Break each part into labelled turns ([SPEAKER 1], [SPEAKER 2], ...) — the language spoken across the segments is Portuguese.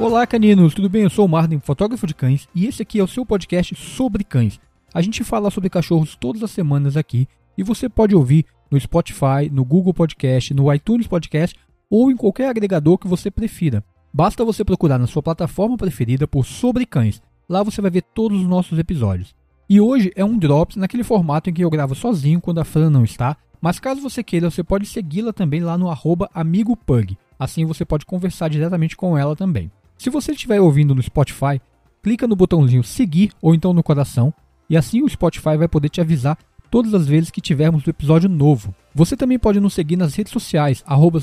[SPEAKER 1] Olá, caninos, tudo bem? Eu sou o Martin, fotógrafo de cães, e esse aqui é o seu podcast sobre cães. A gente fala sobre cachorros todas as semanas aqui, e você pode ouvir no Spotify, no Google Podcast, no iTunes Podcast ou em qualquer agregador que você prefira. Basta você procurar na sua plataforma preferida por Sobre Cães. Lá você vai ver todos os nossos episódios. E hoje é um Drops naquele formato em que eu gravo sozinho quando a Fran não está, mas caso você queira, você pode segui-la também lá no arroba AmigoPug. Assim você pode conversar diretamente com ela também. Se você estiver ouvindo no Spotify, clica no botãozinho seguir ou então no coração, e assim o Spotify vai poder te avisar todas as vezes que tivermos um episódio novo. Você também pode nos seguir nas redes sociais, arroba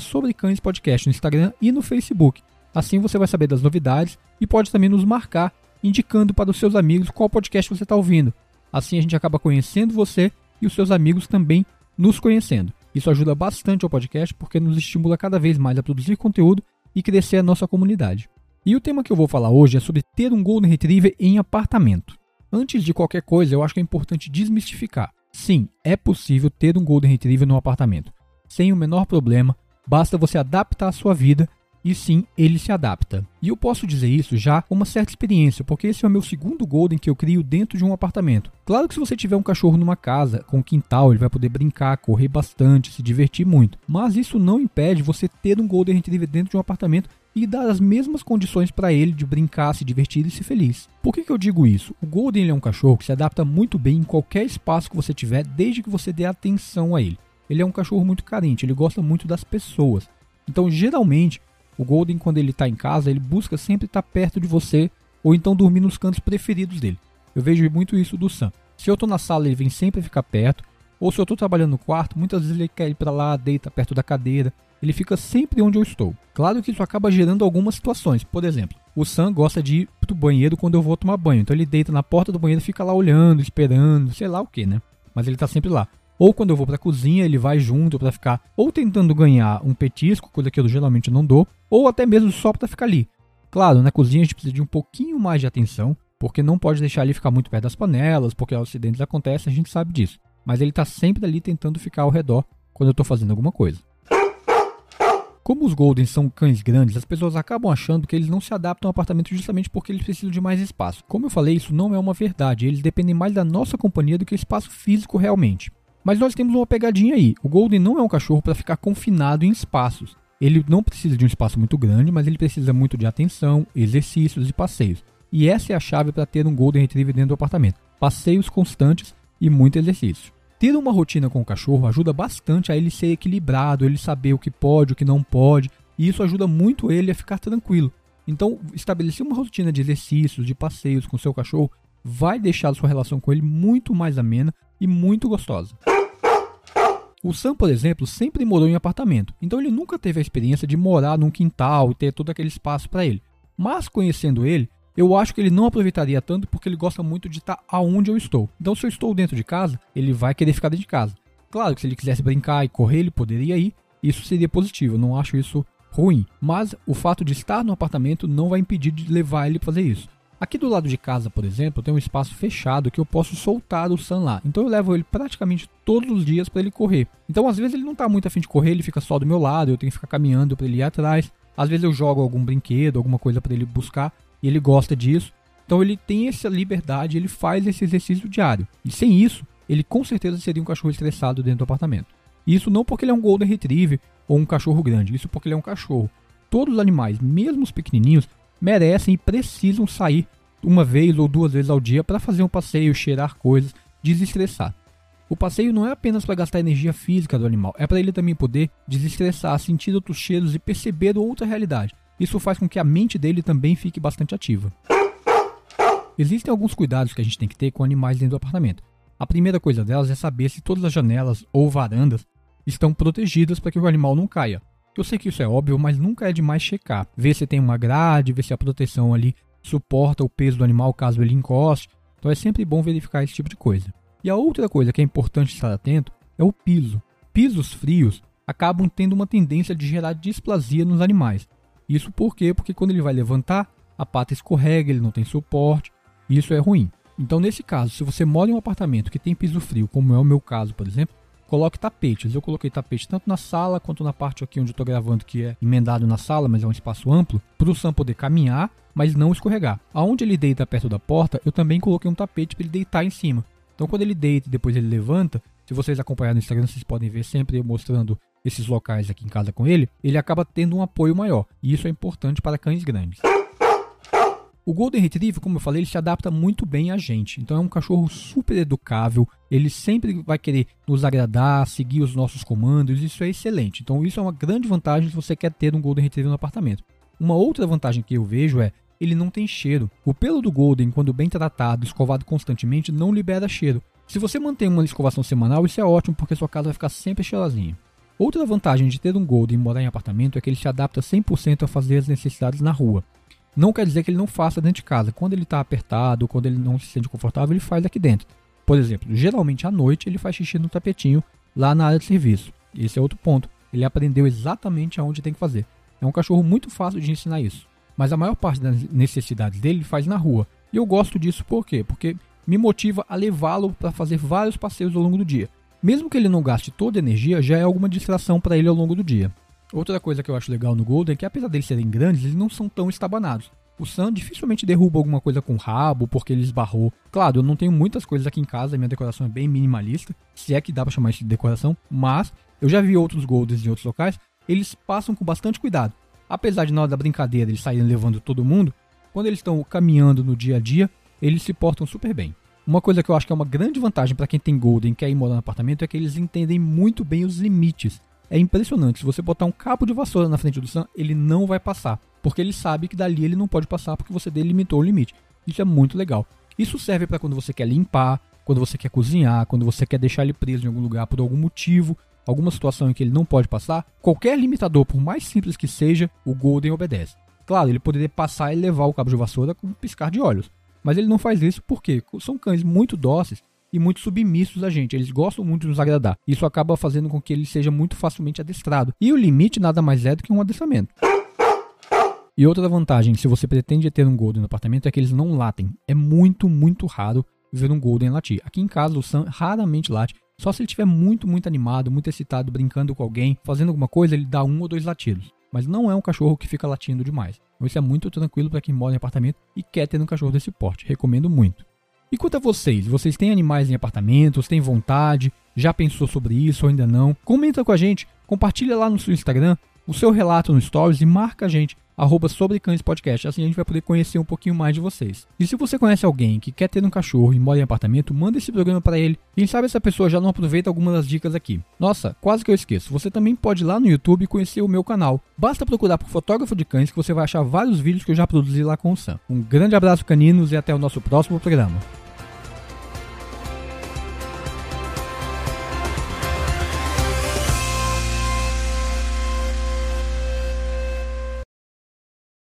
[SPEAKER 1] Podcast no Instagram e no Facebook. Assim você vai saber das novidades e pode também nos marcar, indicando para os seus amigos qual podcast você está ouvindo. Assim a gente acaba conhecendo você e os seus amigos também nos conhecendo. Isso ajuda bastante ao podcast porque nos estimula cada vez mais a produzir conteúdo e crescer a nossa comunidade. E o tema que eu vou falar hoje é sobre ter um Golden Retriever em apartamento. Antes de qualquer coisa, eu acho que é importante desmistificar. Sim, é possível ter um Golden Retriever no apartamento, sem o menor problema, basta você adaptar a sua vida e sim, ele se adapta. E eu posso dizer isso já com uma certa experiência, porque esse é o meu segundo Golden que eu crio dentro de um apartamento. Claro que se você tiver um cachorro numa casa com quintal, ele vai poder brincar, correr bastante, se divertir muito. Mas isso não impede você ter um Golden Retriever dentro de um apartamento e dar as mesmas condições para ele de brincar, se divertir e ser feliz. Por que, que eu digo isso? O Golden é um cachorro que se adapta muito bem em qualquer espaço que você tiver, desde que você dê atenção a ele. Ele é um cachorro muito carente, ele gosta muito das pessoas. Então, geralmente, o Golden, quando ele está em casa, ele busca sempre estar tá perto de você ou então dormir nos cantos preferidos dele. Eu vejo muito isso do Sam. Se eu estou na sala, ele vem sempre ficar perto. Ou se eu estou trabalhando no quarto, muitas vezes ele quer ir para lá, deita perto da cadeira. Ele fica sempre onde eu estou. Claro que isso acaba gerando algumas situações. Por exemplo, o Sam gosta de ir pro banheiro quando eu vou tomar banho. Então ele deita na porta do banheiro fica lá olhando, esperando, sei lá o que, né? Mas ele tá sempre lá. Ou quando eu vou pra cozinha, ele vai junto para ficar ou tentando ganhar um petisco, coisa que eu geralmente não dou, ou até mesmo só para ficar ali. Claro, na cozinha a gente precisa de um pouquinho mais de atenção, porque não pode deixar ele ficar muito perto das panelas, porque acidentes acontecem, a gente sabe disso mas ele está sempre ali tentando ficar ao redor quando eu estou fazendo alguma coisa. Como os Goldens são cães grandes, as pessoas acabam achando que eles não se adaptam ao apartamento justamente porque eles precisam de mais espaço. Como eu falei, isso não é uma verdade, eles dependem mais da nossa companhia do que espaço físico realmente. Mas nós temos uma pegadinha aí. O Golden não é um cachorro para ficar confinado em espaços. Ele não precisa de um espaço muito grande, mas ele precisa muito de atenção, exercícios e passeios. E essa é a chave para ter um Golden Retriever dentro do apartamento: passeios constantes e muito exercício. Ter uma rotina com o cachorro ajuda bastante a ele ser equilibrado, ele saber o que pode, o que não pode, e isso ajuda muito ele a ficar tranquilo. Então, estabelecer uma rotina de exercícios, de passeios com seu cachorro, vai deixar a sua relação com ele muito mais amena e muito gostosa. O Sam, por exemplo, sempre morou em apartamento, então ele nunca teve a experiência de morar num quintal e ter todo aquele espaço para ele. Mas conhecendo ele, eu acho que ele não aproveitaria tanto porque ele gosta muito de estar aonde eu estou. Então, se eu estou dentro de casa, ele vai querer ficar dentro de casa. Claro que se ele quisesse brincar e correr, ele poderia ir. Isso seria positivo, eu não acho isso ruim. Mas o fato de estar no apartamento não vai impedir de levar ele para fazer isso. Aqui do lado de casa, por exemplo, tem um espaço fechado que eu posso soltar o Sam lá. Então eu levo ele praticamente todos os dias para ele correr. Então às vezes ele não está muito afim de correr, ele fica só do meu lado, eu tenho que ficar caminhando para ele ir atrás. Às vezes eu jogo algum brinquedo, alguma coisa para ele buscar e ele gosta disso. Então ele tem essa liberdade, ele faz esse exercício diário. E sem isso, ele com certeza seria um cachorro estressado dentro do apartamento. Isso não porque ele é um Golden Retriever ou um cachorro grande, isso porque ele é um cachorro. Todos os animais, mesmo os pequenininhos, merecem e precisam sair uma vez ou duas vezes ao dia para fazer um passeio, cheirar coisas, desestressar. O passeio não é apenas para gastar energia física do animal, é para ele também poder desestressar, sentir outros cheiros e perceber outra realidade. Isso faz com que a mente dele também fique bastante ativa. Existem alguns cuidados que a gente tem que ter com animais dentro do apartamento. A primeira coisa delas é saber se todas as janelas ou varandas estão protegidas para que o animal não caia. Eu sei que isso é óbvio, mas nunca é demais checar. Ver se tem uma grade, ver se a proteção ali suporta o peso do animal caso ele encoste. Então é sempre bom verificar esse tipo de coisa. E a outra coisa que é importante estar atento é o piso. Pisos frios acabam tendo uma tendência de gerar displasia nos animais. Isso por quê? Porque quando ele vai levantar, a pata escorrega, ele não tem suporte, e isso é ruim. Então, nesse caso, se você mora em um apartamento que tem piso frio, como é o meu caso, por exemplo, coloque tapetes. Eu coloquei tapete tanto na sala quanto na parte aqui onde eu estou gravando, que é emendado na sala, mas é um espaço amplo, para o Sam poder caminhar, mas não escorregar. Aonde ele deita perto da porta, eu também coloquei um tapete para ele deitar em cima. Então quando ele deita e depois ele levanta, se vocês acompanharem no Instagram, vocês podem ver sempre eu mostrando esses locais aqui em casa com ele, ele acaba tendo um apoio maior. E isso é importante para cães grandes. O Golden Retriever, como eu falei, ele se adapta muito bem a gente. Então é um cachorro super educável. Ele sempre vai querer nos agradar, seguir os nossos comandos. Isso é excelente. Então isso é uma grande vantagem se você quer ter um Golden Retriever no apartamento. Uma outra vantagem que eu vejo é ele não tem cheiro. O pelo do Golden, quando bem tratado, escovado constantemente, não libera cheiro. Se você mantém uma escovação semanal, isso é ótimo porque sua casa vai ficar sempre cheirosinha. Outra vantagem de ter um Golden e morar em apartamento é que ele se adapta 100% a fazer as necessidades na rua. Não quer dizer que ele não faça dentro de casa. Quando ele está apertado, quando ele não se sente confortável, ele faz aqui dentro. Por exemplo, geralmente à noite ele faz xixi no tapetinho lá na área de serviço. Esse é outro ponto. Ele aprendeu exatamente aonde tem que fazer. É um cachorro muito fácil de ensinar isso. Mas a maior parte das necessidades dele ele faz na rua. E eu gosto disso por quê? Porque me motiva a levá-lo para fazer vários passeios ao longo do dia. Mesmo que ele não gaste toda a energia, já é alguma distração para ele ao longo do dia. Outra coisa que eu acho legal no Golden é que apesar deles serem grandes, eles não são tão estabanados. O Sam dificilmente derruba alguma coisa com o rabo porque ele esbarrou. Claro, eu não tenho muitas coisas aqui em casa, minha decoração é bem minimalista, se é que dá pra chamar isso de decoração, mas eu já vi outros Goldens em outros locais, eles passam com bastante cuidado. Apesar de na hora da brincadeira eles saírem levando todo mundo, quando eles estão caminhando no dia a dia, eles se portam super bem. Uma coisa que eu acho que é uma grande vantagem para quem tem Golden e quer ir morar no apartamento é que eles entendem muito bem os limites é impressionante. Se você botar um cabo de vassoura na frente do Sam, ele não vai passar. Porque ele sabe que dali ele não pode passar porque você delimitou o limite. Isso é muito legal. Isso serve para quando você quer limpar, quando você quer cozinhar, quando você quer deixar ele preso em algum lugar por algum motivo, alguma situação em que ele não pode passar. Qualquer limitador, por mais simples que seja, o Golden obedece. Claro, ele poderia passar e levar o cabo de vassoura com um piscar de olhos. Mas ele não faz isso porque são cães muito dóceis e muito submissos a gente. Eles gostam muito de nos agradar. Isso acaba fazendo com que ele seja muito facilmente adestrado. E o limite nada mais é do que um adestramento. E outra vantagem, se você pretende ter um Golden no apartamento, é que eles não latem. É muito, muito raro ver um Golden latir. Aqui em casa, o Sam raramente late. Só se ele estiver muito, muito animado, muito excitado, brincando com alguém, fazendo alguma coisa, ele dá um ou dois latidos. Mas não é um cachorro que fica latindo demais. Então isso é muito tranquilo para quem mora em apartamento e quer ter um cachorro desse porte. Recomendo muito. E quanto a vocês, vocês têm animais em apartamentos, têm vontade, já pensou sobre isso ou ainda não? Comenta com a gente, compartilha lá no seu Instagram o seu relato no Stories e marca a gente, arroba sobre cães podcast, assim a gente vai poder conhecer um pouquinho mais de vocês. E se você conhece alguém que quer ter um cachorro e mora em apartamento, manda esse programa para ele. Quem sabe essa pessoa já não aproveita algumas das dicas aqui. Nossa, quase que eu esqueço, você também pode ir lá no YouTube conhecer o meu canal. Basta procurar por fotógrafo de cães que você vai achar vários vídeos que eu já produzi lá com o Sam. Um grande abraço caninos e até o nosso próximo programa.